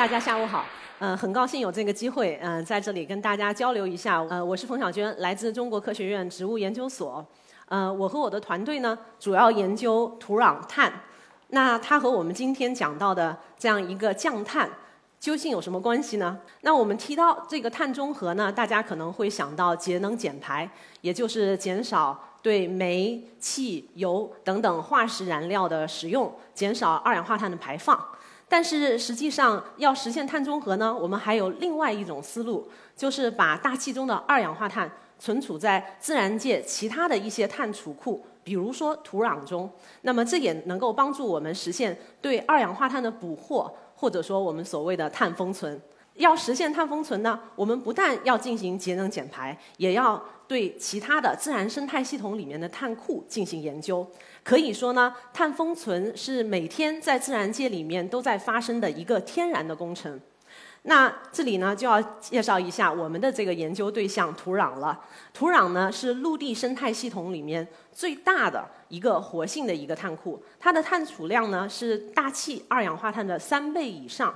大家下午好。嗯，很高兴有这个机会，嗯，在这里跟大家交流一下。呃，我是冯小娟，来自中国科学院植物研究所。呃，我和我的团队呢，主要研究土壤碳。那它和我们今天讲到的这样一个降碳，究竟有什么关系呢？那我们提到这个碳中和呢，大家可能会想到节能减排，也就是减少对煤、汽油等等化石燃料的使用，减少二氧化碳的排放。但是实际上，要实现碳中和呢，我们还有另外一种思路，就是把大气中的二氧化碳存储在自然界其他的一些碳储库，比如说土壤中。那么这也能够帮助我们实现对二氧化碳的捕获，或者说我们所谓的碳封存。要实现碳封存呢，我们不但要进行节能减排，也要对其他的自然生态系统里面的碳库进行研究。可以说呢，碳封存是每天在自然界里面都在发生的一个天然的工程。那这里呢就要介绍一下我们的这个研究对象土壤了。土壤呢是陆地生态系统里面最大的一个活性的一个碳库，它的碳储量呢是大气二氧化碳的三倍以上。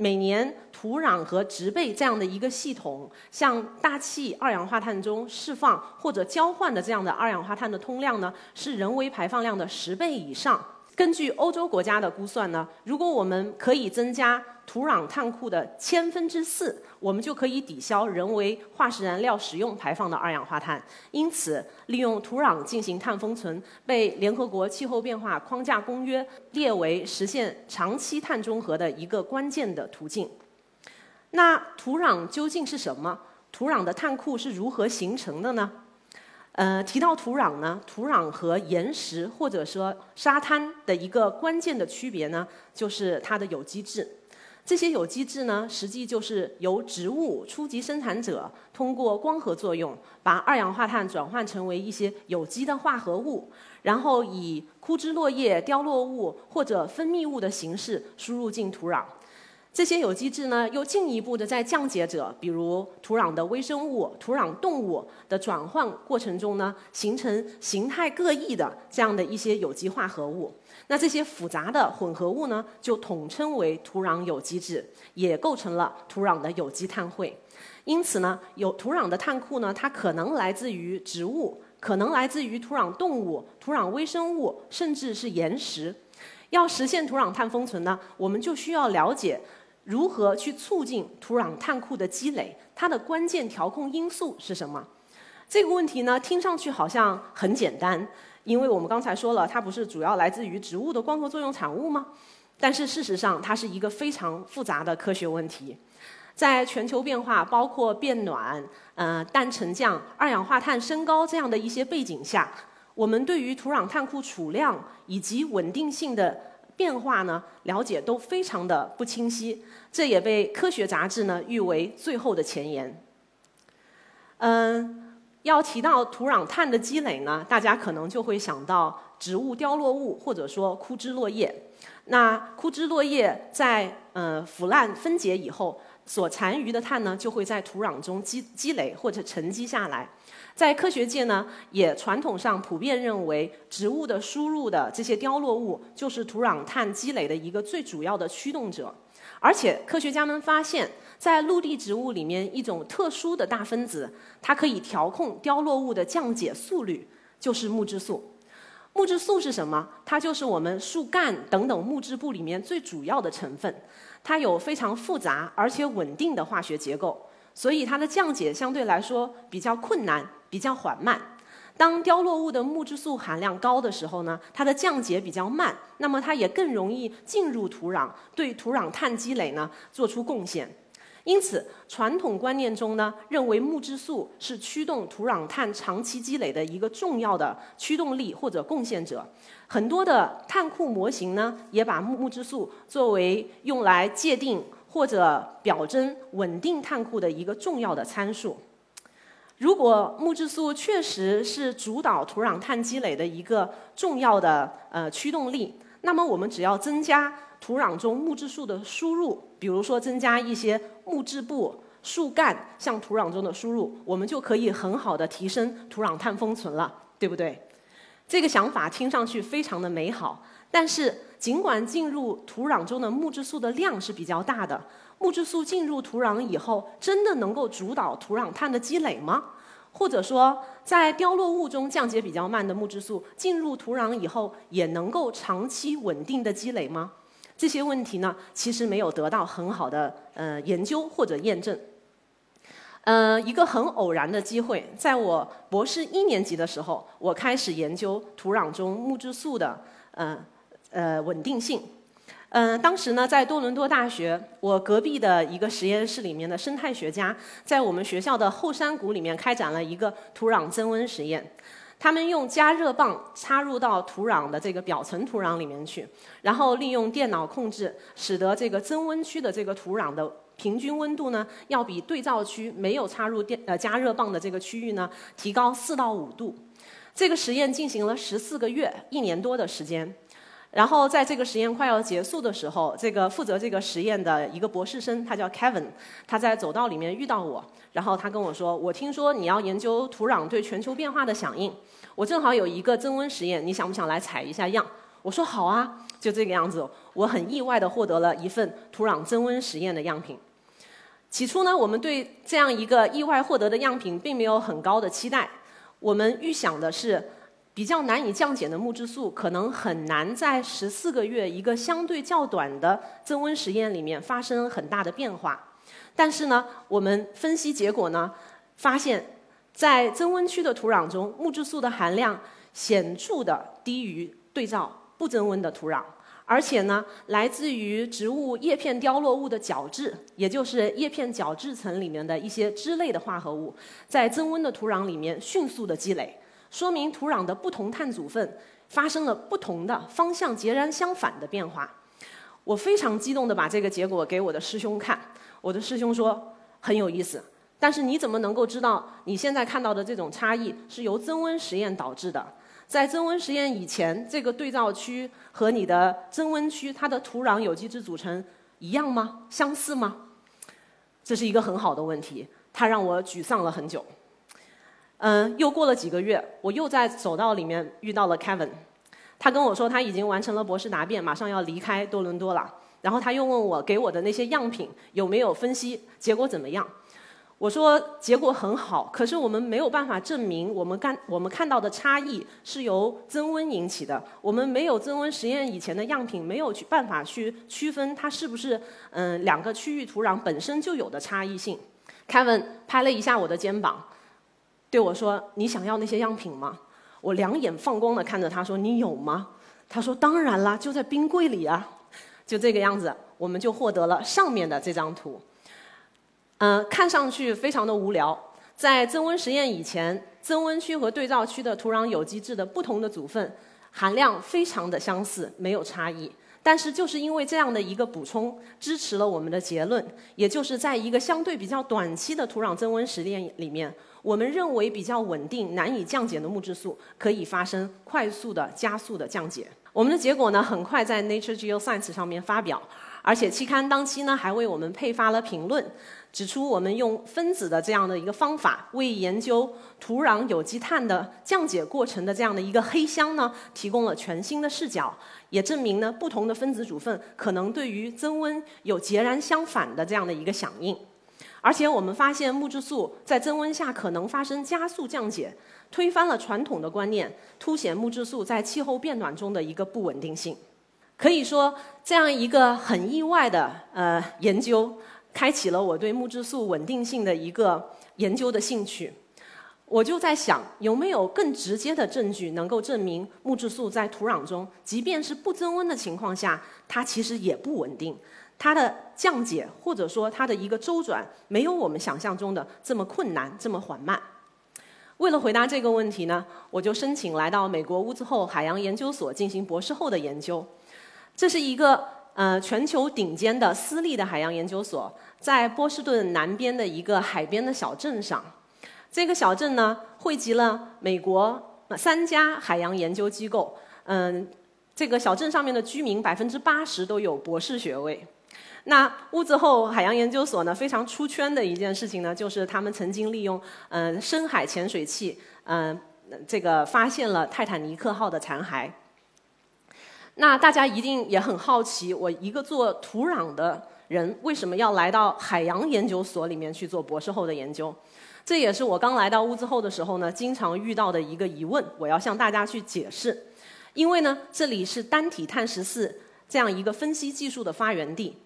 每年土壤和植被这样的一个系统，向大气二氧化碳中释放或者交换的这样的二氧化碳的通量呢，是人为排放量的十倍以上。根据欧洲国家的估算呢，如果我们可以增加土壤碳库的千分之四，我们就可以抵消人为化石燃料使用排放的二氧化碳。因此，利用土壤进行碳封存，被联合国气候变化框架公约列为实现长期碳中和的一个关键的途径。那土壤究竟是什么？土壤的碳库是如何形成的呢？呃，提到土壤呢，土壤和岩石或者说沙滩的一个关键的区别呢，就是它的有机质。这些有机质呢，实际就是由植物初级生产者通过光合作用，把二氧化碳转换成为一些有机的化合物，然后以枯枝落叶、凋落物或者分泌物的形式输入进土壤。这些有机质呢，又进一步的在降解者，比如土壤的微生物、土壤动物的转换过程中呢，形成形态各异的这样的一些有机化合物。那这些复杂的混合物呢，就统称为土壤有机质，也构成了土壤的有机碳汇。因此呢，有土壤的碳库呢，它可能来自于植物，可能来自于土壤动物、土壤微生物，甚至是岩石。要实现土壤碳封存呢，我们就需要了解。如何去促进土壤碳库的积累？它的关键调控因素是什么？这个问题呢，听上去好像很简单，因为我们刚才说了，它不是主要来自于植物的光合作用产物吗？但是事实上，它是一个非常复杂的科学问题。在全球变化，包括变暖、呃氮沉降、二氧化碳升高这样的一些背景下，我们对于土壤碳库储量以及稳定性的。变化呢，了解都非常的不清晰，这也被科学杂志呢誉为最后的前沿。嗯，要提到土壤碳的积累呢，大家可能就会想到植物凋落物或者说枯枝落叶。那枯枝落叶在呃腐烂分解以后，所残余的碳呢，就会在土壤中积积累或者沉积下来。在科学界呢，也传统上普遍认为，植物的输入的这些凋落物就是土壤碳积累的一个最主要的驱动者。而且，科学家们发现，在陆地植物里面，一种特殊的大分子，它可以调控凋落物的降解速率，就是木质素。木质素是什么？它就是我们树干等等木质部里面最主要的成分。它有非常复杂而且稳定的化学结构。所以它的降解相对来说比较困难，比较缓慢。当凋落物的木质素含量高的时候呢，它的降解比较慢，那么它也更容易进入土壤，对土壤碳积累呢做出贡献。因此，传统观念中呢，认为木质素是驱动土壤碳长期积累的一个重要的驱动力或者贡献者。很多的碳库模型呢，也把木木质素作为用来界定。或者表征稳定碳库的一个重要的参数。如果木质素确实是主导土壤碳积累的一个重要的呃驱动力，那么我们只要增加土壤中木质素的输入，比如说增加一些木质部、树干向土壤中的输入，我们就可以很好的提升土壤碳封存了，对不对？这个想法听上去非常的美好，但是尽管进入土壤中的木质素的量是比较大的，木质素进入土壤以后，真的能够主导土壤碳的积累吗？或者说，在凋落物中降解比较慢的木质素进入土壤以后，也能够长期稳定的积累吗？这些问题呢，其实没有得到很好的呃研究或者验证。呃，一个很偶然的机会，在我博士一年级的时候，我开始研究土壤中木质素的呃呃稳定性。嗯，当时呢，在多伦多大学，我隔壁的一个实验室里面的生态学家，在我们学校的后山谷里面开展了一个土壤增温实验。他们用加热棒插入到土壤的这个表层土壤里面去，然后利用电脑控制，使得这个增温区的这个土壤的平均温度呢，要比对照区没有插入电呃加热棒的这个区域呢，提高四到五度。这个实验进行了十四个月，一年多的时间。然后在这个实验快要结束的时候，这个负责这个实验的一个博士生，他叫 Kevin，他在走道里面遇到我，然后他跟我说：“我听说你要研究土壤对全球变化的响应，我正好有一个增温实验，你想不想来采一下样？”我说：“好啊。”就这个样子，我很意外的获得了一份土壤增温实验的样品。起初呢，我们对这样一个意外获得的样品并没有很高的期待，我们预想的是。比较难以降解的木质素，可能很难在十四个月一个相对较短的增温实验里面发生很大的变化。但是呢，我们分析结果呢，发现，在增温区的土壤中，木质素的含量显著的低于对照不增温的土壤，而且呢，来自于植物叶片凋落物的角质，也就是叶片角质层里面的一些脂类的化合物，在增温的土壤里面迅速的积累。说明土壤的不同碳组分发生了不同的方向截然相反的变化。我非常激动地把这个结果给我的师兄看，我的师兄说很有意思，但是你怎么能够知道你现在看到的这种差异是由增温实验导致的？在增温实验以前，这个对照区和你的增温区它的土壤有机质组成一样吗？相似吗？这是一个很好的问题，它让我沮丧了很久。嗯，又过了几个月，我又在走道里面遇到了 Kevin，他跟我说他已经完成了博士答辩，马上要离开多伦多了。然后他又问我给我的那些样品有没有分析，结果怎么样？我说结果很好，可是我们没有办法证明我们看我们看到的差异是由增温引起的。我们没有增温实验以前的样品，没有去办法去区分它是不是嗯两个区域土壤本身就有的差异性。Kevin 拍了一下我的肩膀。对我说：“你想要那些样品吗？”我两眼放光的看着他说：“你有吗？”他说：“当然啦，就在冰柜里啊。”就这个样子，我们就获得了上面的这张图。嗯，看上去非常的无聊。在增温实验以前，增温区和对照区的土壤有机质的不同的组分含量非常的相似，没有差异。但是就是因为这样的一个补充，支持了我们的结论，也就是在一个相对比较短期的土壤增温实验里面。我们认为比较稳定、难以降解的木质素可以发生快速的、加速的降解。我们的结果呢，很快在 Nature Geoscience 上面发表，而且期刊当期呢还为我们配发了评论，指出我们用分子的这样的一个方法，为研究土壤有机碳的降解过程的这样的一个黑箱呢，提供了全新的视角，也证明呢不同的分子组分可能对于增温有截然相反的这样的一个响应。而且我们发现木质素在增温下可能发生加速降解，推翻了传统的观念，凸显木质素在气候变暖中的一个不稳定性。可以说，这样一个很意外的呃研究，开启了我对木质素稳定性的一个研究的兴趣。我就在想，有没有更直接的证据能够证明木质素在土壤中，即便是不增温的情况下，它其实也不稳定。它的降解或者说它的一个周转，没有我们想象中的这么困难、这么缓慢。为了回答这个问题呢，我就申请来到美国乌兹后海洋研究所进行博士后的研究。这是一个呃全球顶尖的私立的海洋研究所，在波士顿南边的一个海边的小镇上。这个小镇呢，汇集了美国三家海洋研究机构。嗯，这个小镇上面的居民百分之八十都有博士学位。那乌兹后海洋研究所呢，非常出圈的一件事情呢，就是他们曾经利用嗯深海潜水器嗯这个发现了泰坦尼克号的残骸。那大家一定也很好奇，我一个做土壤的人，为什么要来到海洋研究所里面去做博士后的研究？这也是我刚来到乌兹后的时候呢，经常遇到的一个疑问，我要向大家去解释。因为呢，这里是单体碳十四这样一个分析技术的发源地。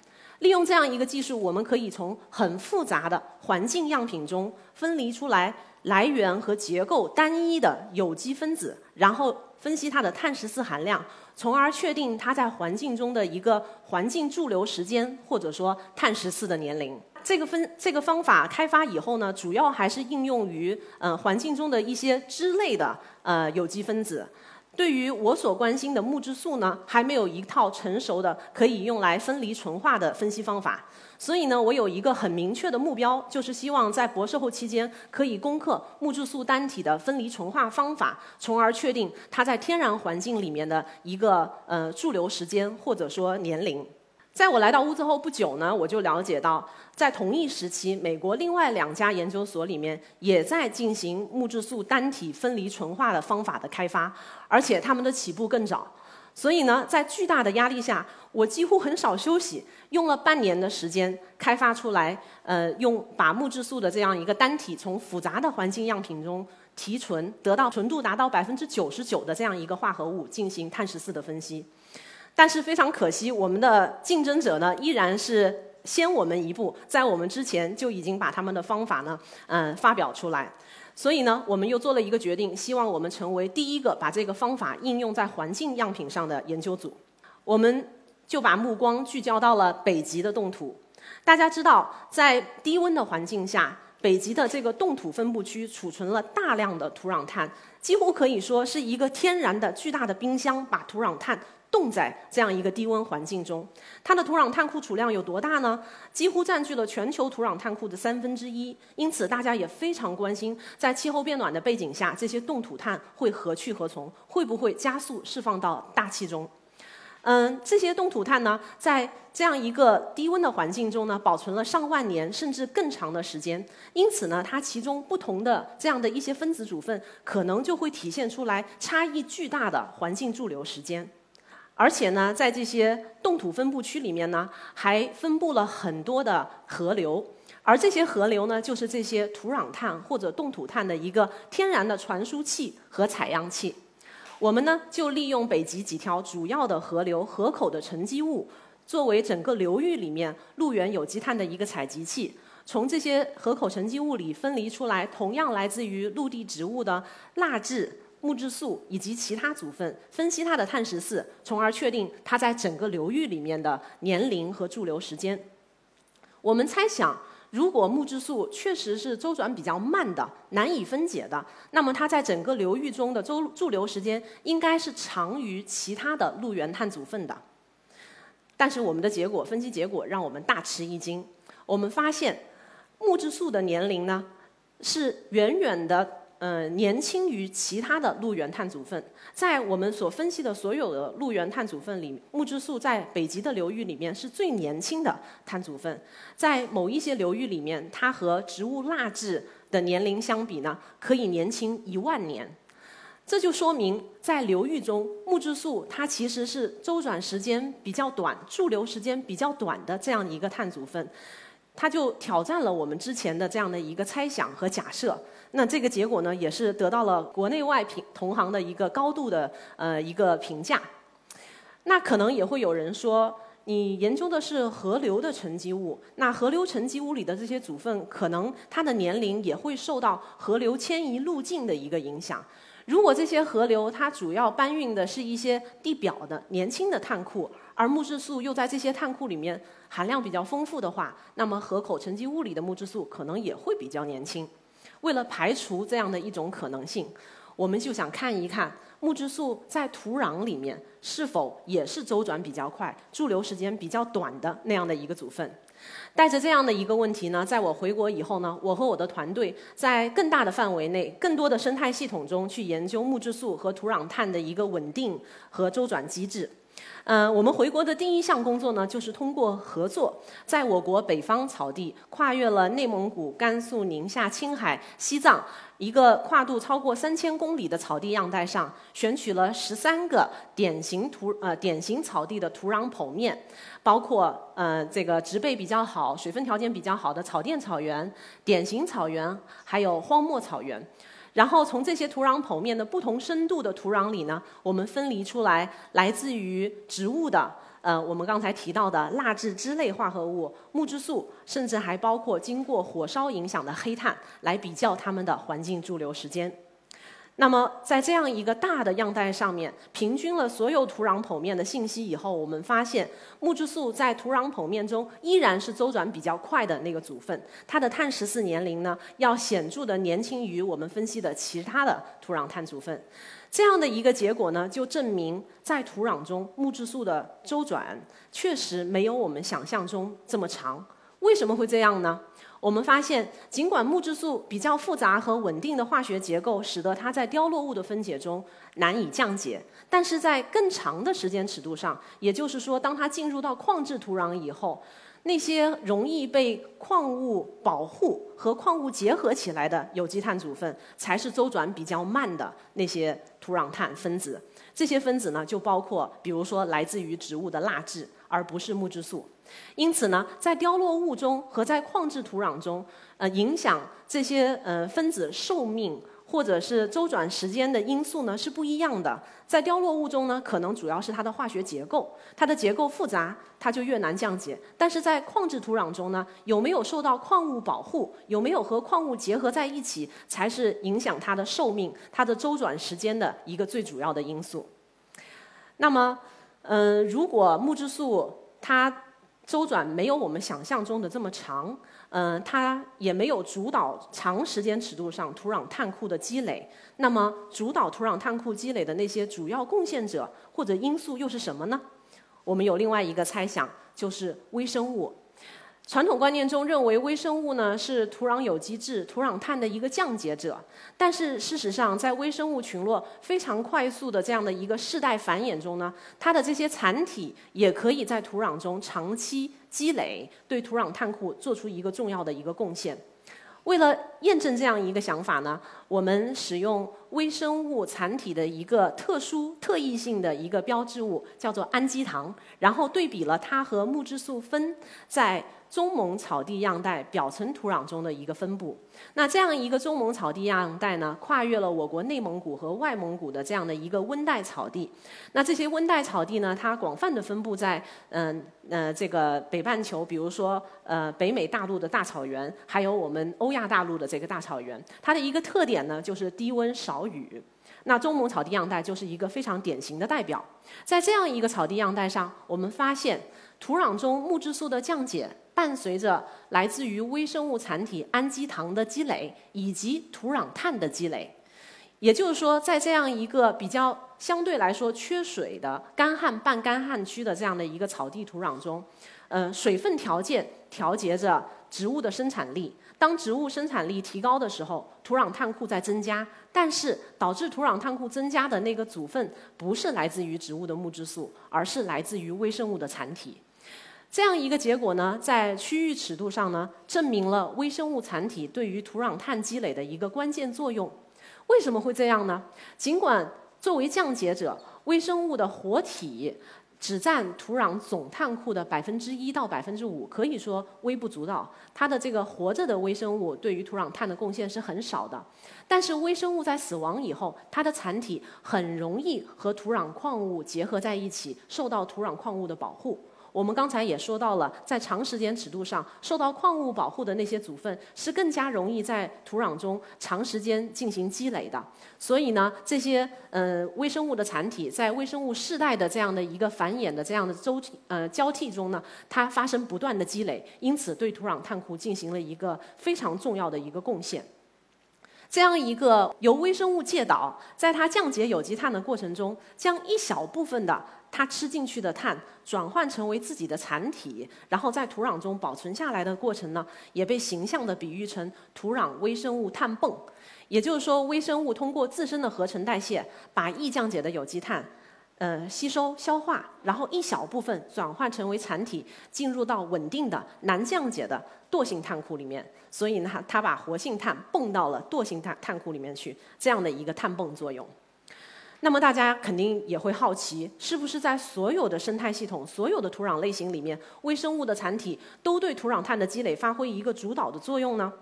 利用这样一个技术，我们可以从很复杂的环境样品中分离出来来源和结构单一的有机分子，然后分析它的碳十四含量，从而确定它在环境中的一个环境驻留时间，或者说碳十四的年龄。这个分这个方法开发以后呢，主要还是应用于嗯环境中的一些脂类的呃有机分子。对于我所关心的木质素呢，还没有一套成熟的可以用来分离纯化的分析方法。所以呢，我有一个很明确的目标，就是希望在博士后期间可以攻克木质素单体的分离纯化方法，从而确定它在天然环境里面的一个呃驻留时间或者说年龄。在我来到乌兹后不久呢，我就了解到，在同一时期，美国另外两家研究所里面也在进行木质素单体分离纯化的方法的开发，而且他们的起步更早。所以呢，在巨大的压力下，我几乎很少休息，用了半年的时间开发出来，呃，用把木质素的这样一个单体从复杂的环境样品中提纯，得到纯度达到百分之九十九的这样一个化合物进行碳十四的分析。但是非常可惜，我们的竞争者呢依然是先我们一步，在我们之前就已经把他们的方法呢，嗯，发表出来。所以呢，我们又做了一个决定，希望我们成为第一个把这个方法应用在环境样品上的研究组。我们就把目光聚焦到了北极的冻土。大家知道，在低温的环境下，北极的这个冻土分布区储存了大量的土壤碳，几乎可以说是一个天然的巨大的冰箱，把土壤碳。冻在这样一个低温环境中，它的土壤碳库储量有多大呢？几乎占据了全球土壤碳库的三分之一。因此，大家也非常关心，在气候变暖的背景下，这些冻土碳会何去何从？会不会加速释放到大气中？嗯，这些冻土碳呢，在这样一个低温的环境中呢，保存了上万年甚至更长的时间。因此呢，它其中不同的这样的一些分子组分，可能就会体现出来差异巨大的环境驻留时间。而且呢，在这些冻土分布区里面呢，还分布了很多的河流，而这些河流呢，就是这些土壤碳或者冻土碳的一个天然的传输器和采样器。我们呢，就利用北极几条主要的河流河口的沉积物，作为整个流域里面陆源有机碳的一个采集器，从这些河口沉积物里分离出来同样来自于陆地植物的蜡质。木质素以及其他组分，分析它的碳十四，从而确定它在整个流域里面的年龄和驻留时间。我们猜想，如果木质素确实是周转比较慢的、难以分解的，那么它在整个流域中的周驻留时间应该是长于其他的陆源碳组分的。但是我们的结果分析结果让我们大吃一惊，我们发现木质素的年龄呢是远远的。呃，年轻于其他的陆源碳组分，在我们所分析的所有的陆源碳组分里，木质素在北极的流域里面是最年轻的碳组分。在某一些流域里面，它和植物蜡质的年龄相比呢，可以年轻一万年。这就说明，在流域中，木质素它其实是周转时间比较短、驻留时间比较短的这样一个碳组分。它就挑战了我们之前的这样的一个猜想和假设。那这个结果呢，也是得到了国内外评同行的一个高度的呃一个评价。那可能也会有人说，你研究的是河流的沉积物，那河流沉积物里的这些组分，可能它的年龄也会受到河流迁移路径的一个影响。如果这些河流它主要搬运的是一些地表的年轻的碳库，而木质素又在这些碳库里面含量比较丰富的话，那么河口沉积物里的木质素可能也会比较年轻。为了排除这样的一种可能性，我们就想看一看木质素在土壤里面是否也是周转比较快、驻留时间比较短的那样的一个组分。带着这样的一个问题呢，在我回国以后呢，我和我的团队在更大的范围内、更多的生态系统中去研究木质素和土壤碳的一个稳定和周转机制。嗯，我们回国的第一项工作呢，就是通过合作，在我国北方草地，跨越了内蒙古、甘肃、宁夏、青海、西藏，一个跨度超过三千公里的草地样带上，选取了十三个典型土呃典型草地的土壤剖面，包括呃这个植被比较好、水分条件比较好的草甸草原、典型草原，还有荒漠草原。然后从这些土壤剖面的不同深度的土壤里呢，我们分离出来来自于植物的，呃，我们刚才提到的蜡质脂类化合物、木质素，甚至还包括经过火烧影响的黑炭，来比较它们的环境驻留时间。那么，在这样一个大的样带上面，平均了所有土壤剖面的信息以后，我们发现木质素在土壤剖面中依然是周转比较快的那个组分，它的碳十四年龄呢，要显著的年轻于我们分析的其他的土壤碳组分。这样的一个结果呢，就证明在土壤中木质素的周转确实没有我们想象中这么长。为什么会这样呢？我们发现，尽管木质素比较复杂和稳定的化学结构，使得它在凋落物的分解中难以降解，但是在更长的时间尺度上，也就是说，当它进入到矿质土壤以后，那些容易被矿物保护和矿物结合起来的有机碳组分，才是周转比较慢的那些土壤碳分子。这些分子呢，就包括，比如说来自于植物的蜡质，而不是木质素。因此呢，在凋落物中和在矿质土壤中，呃，影响这些呃分子寿命或者是周转时间的因素呢是不一样的。在凋落物中呢，可能主要是它的化学结构，它的结构复杂，它就越难降解。但是在矿质土壤中呢，有没有受到矿物保护，有没有和矿物结合在一起，才是影响它的寿命、它的周转时间的一个最主要的因素。那么，嗯，如果木质素它周转没有我们想象中的这么长，嗯，它也没有主导长时间尺度上土壤碳库的积累。那么，主导土壤碳库积累的那些主要贡献者或者因素又是什么呢？我们有另外一个猜想，就是微生物。传统观念中认为微生物呢是土壤有机质、土壤碳的一个降解者，但是事实上，在微生物群落非常快速的这样的一个世代繁衍中呢，它的这些残体也可以在土壤中长期积累，对土壤碳库做出一个重要的一个贡献。为了验证这样一个想法呢，我们使用微生物残体的一个特殊特异性的一个标志物，叫做氨基糖，然后对比了它和木质素酚在。中蒙草地样带表层土壤中的一个分布。那这样一个中蒙草地样带呢，跨越了我国内蒙古和外蒙古的这样的一个温带草地。那这些温带草地呢，它广泛的分布在嗯呃这个北半球，比如说呃北美大陆的大草原，还有我们欧亚大陆的这个大草原。它的一个特点呢，就是低温少雨。那中蒙草地样带就是一个非常典型的代表。在这样一个草地样带上，我们发现土壤中木质素的降解。伴随着来自于微生物残体氨基糖的积累，以及土壤碳的积累，也就是说，在这样一个比较相对来说缺水的干旱半干旱区的这样的一个草地土壤中，呃，水分条件调节着植物的生产力。当植物生产力提高的时候，土壤碳库在增加，但是导致土壤碳库增加的那个组分，不是来自于植物的木质素，而是来自于微生物的残体。这样一个结果呢，在区域尺度上呢，证明了微生物残体对于土壤碳积累的一个关键作用。为什么会这样呢？尽管作为降解者，微生物的活体只占土壤总碳库的百分之一到百分之五，可以说微不足道。它的这个活着的微生物对于土壤碳的贡献是很少的。但是微生物在死亡以后，它的残体很容易和土壤矿物结合在一起，受到土壤矿物的保护。我们刚才也说到了，在长时间尺度上受到矿物保护的那些组分是更加容易在土壤中长时间进行积累的。所以呢，这些呃微生物的残体在微生物世代的这样的一个繁衍的这样的周期呃交替中呢，它发生不断的积累，因此对土壤碳库进行了一个非常重要的一个贡献。这样一个由微生物介导，在它降解有机碳的过程中，将一小部分的。它吃进去的碳转换成为自己的残体，然后在土壤中保存下来的过程呢，也被形象的比喻成土壤微生物碳泵。也就是说，微生物通过自身的合成代谢，把易降解的有机碳，呃吸收消化，然后一小部分转换成为残体，进入到稳定的难降解的惰性碳库里面。所以呢，它把活性炭泵到了惰性碳碳库里面去，这样的一个碳泵作用。那么大家肯定也会好奇，是不是在所有的生态系统、所有的土壤类型里面，微生物的残体都对土壤碳的积累发挥一个主导的作用呢？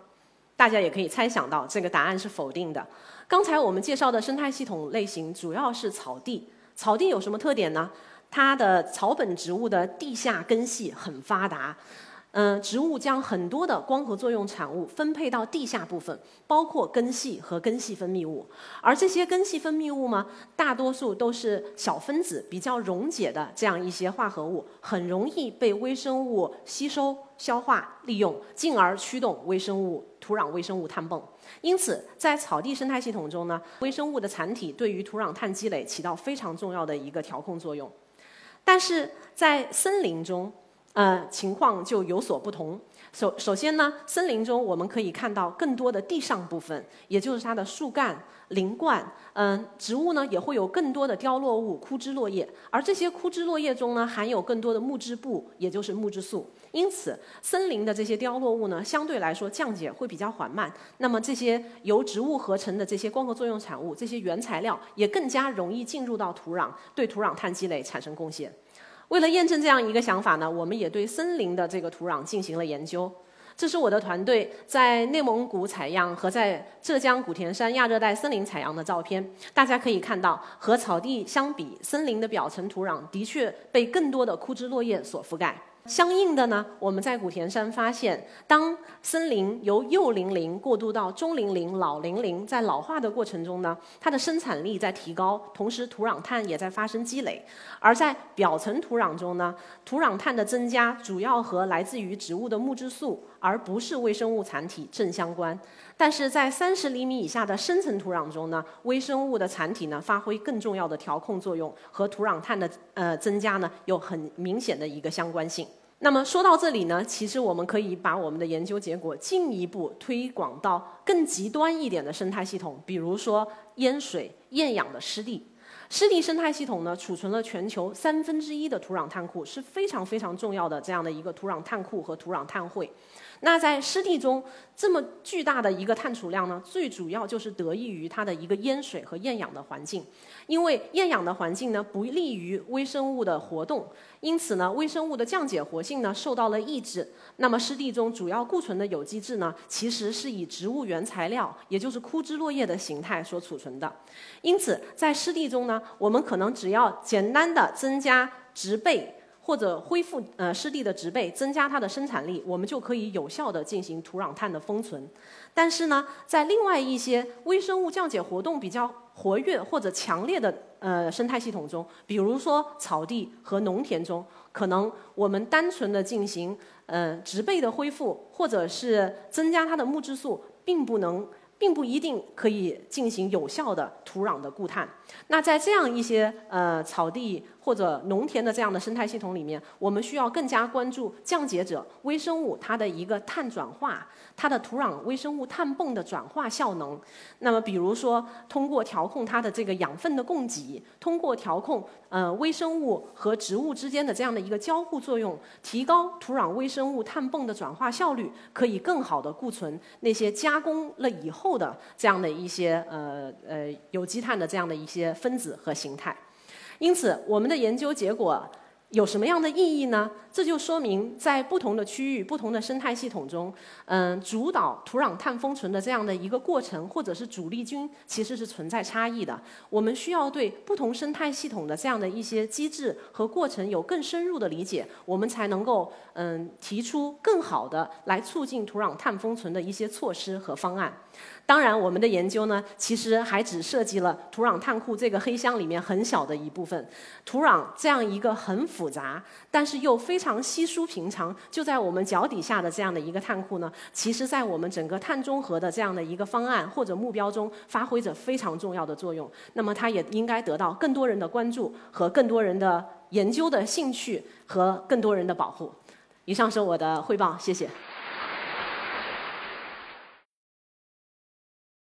大家也可以猜想到，这个答案是否定的。刚才我们介绍的生态系统类型主要是草地，草地有什么特点呢？它的草本植物的地下根系很发达。嗯，植物将很多的光合作用产物分配到地下部分，包括根系和根系分泌物。而这些根系分泌物呢，大多数都是小分子、比较溶解的这样一些化合物，很容易被微生物吸收、消化、利用，进而驱动微生物土壤微生物碳泵。因此，在草地生态系统中呢，微生物的残体对于土壤碳积累起到非常重要的一个调控作用。但是在森林中，呃，情况就有所不同。首首先呢，森林中我们可以看到更多的地上部分，也就是它的树干、林冠。嗯，植物呢也会有更多的凋落物、枯枝落叶，而这些枯枝落叶中呢，含有更多的木质部，也就是木质素。因此，森林的这些凋落物呢，相对来说降解会比较缓慢。那么，这些由植物合成的这些光合作用产物，这些原材料也更加容易进入到土壤，对土壤碳积累产生贡献。为了验证这样一个想法呢，我们也对森林的这个土壤进行了研究。这是我的团队在内蒙古采样和在浙江古田山亚热带森林采样的照片。大家可以看到，和草地相比，森林的表层土壤的确被更多的枯枝落叶所覆盖。相应的呢，我们在古田山发现，当森林由幼龄林过渡到中龄林、老龄林，在老化的过程中呢，它的生产力在提高，同时土壤碳也在发生积累。而在表层土壤中呢，土壤碳的增加主要和来自于植物的木质素，而不是微生物残体正相关。但是在三十厘米以下的深层土壤中呢，微生物的残体呢发挥更重要的调控作用，和土壤碳的呃增加呢有很明显的一个相关性。那么说到这里呢，其实我们可以把我们的研究结果进一步推广到更极端一点的生态系统，比如说淹水、厌氧的湿地。湿地生态系统呢，储存了全球三分之一的土壤碳库，是非常非常重要的这样的一个土壤碳库和土壤碳汇。那在湿地中这么巨大的一个碳储量呢，最主要就是得益于它的一个淹水和厌氧的环境。因为厌氧的环境呢不利于微生物的活动，因此呢微生物的降解活性呢受到了抑制。那么湿地中主要固存的有机质呢，其实是以植物原材料，也就是枯枝落叶的形态所储存的。因此在湿地中呢，我们可能只要简单的增加植被。或者恢复呃湿地的植被，增加它的生产力，我们就可以有效的进行土壤碳的封存。但是呢，在另外一些微生物降解活动比较活跃或者强烈的呃生态系统中，比如说草地和农田中，可能我们单纯的进行呃植被的恢复，或者是增加它的木质素，并不能。并不一定可以进行有效的土壤的固碳。那在这样一些呃草地或者农田的这样的生态系统里面，我们需要更加关注降解者微生物它的一个碳转化。它的土壤微生物碳泵的转化效能，那么比如说通过调控它的这个养分的供给，通过调控呃微生物和植物之间的这样的一个交互作用，提高土壤微生物碳泵的转化效率，可以更好的固存那些加工了以后的这样的一些呃呃有机碳的这样的一些分子和形态。因此，我们的研究结果。有什么样的意义呢？这就说明，在不同的区域、不同的生态系统中，嗯，主导土壤碳封存的这样的一个过程，或者是主力军，其实是存在差异的。我们需要对不同生态系统的这样的一些机制和过程有更深入的理解，我们才能够嗯提出更好的来促进土壤碳封存的一些措施和方案。当然，我们的研究呢，其实还只涉及了土壤碳库这个黑箱里面很小的一部分。土壤这样一个很复杂，但是又非常稀疏平常，就在我们脚底下的这样的一个碳库呢，其实在我们整个碳中和的这样的一个方案或者目标中，发挥着非常重要的作用。那么，它也应该得到更多人的关注和更多人的研究的兴趣和更多人的保护。以上是我的汇报，谢谢。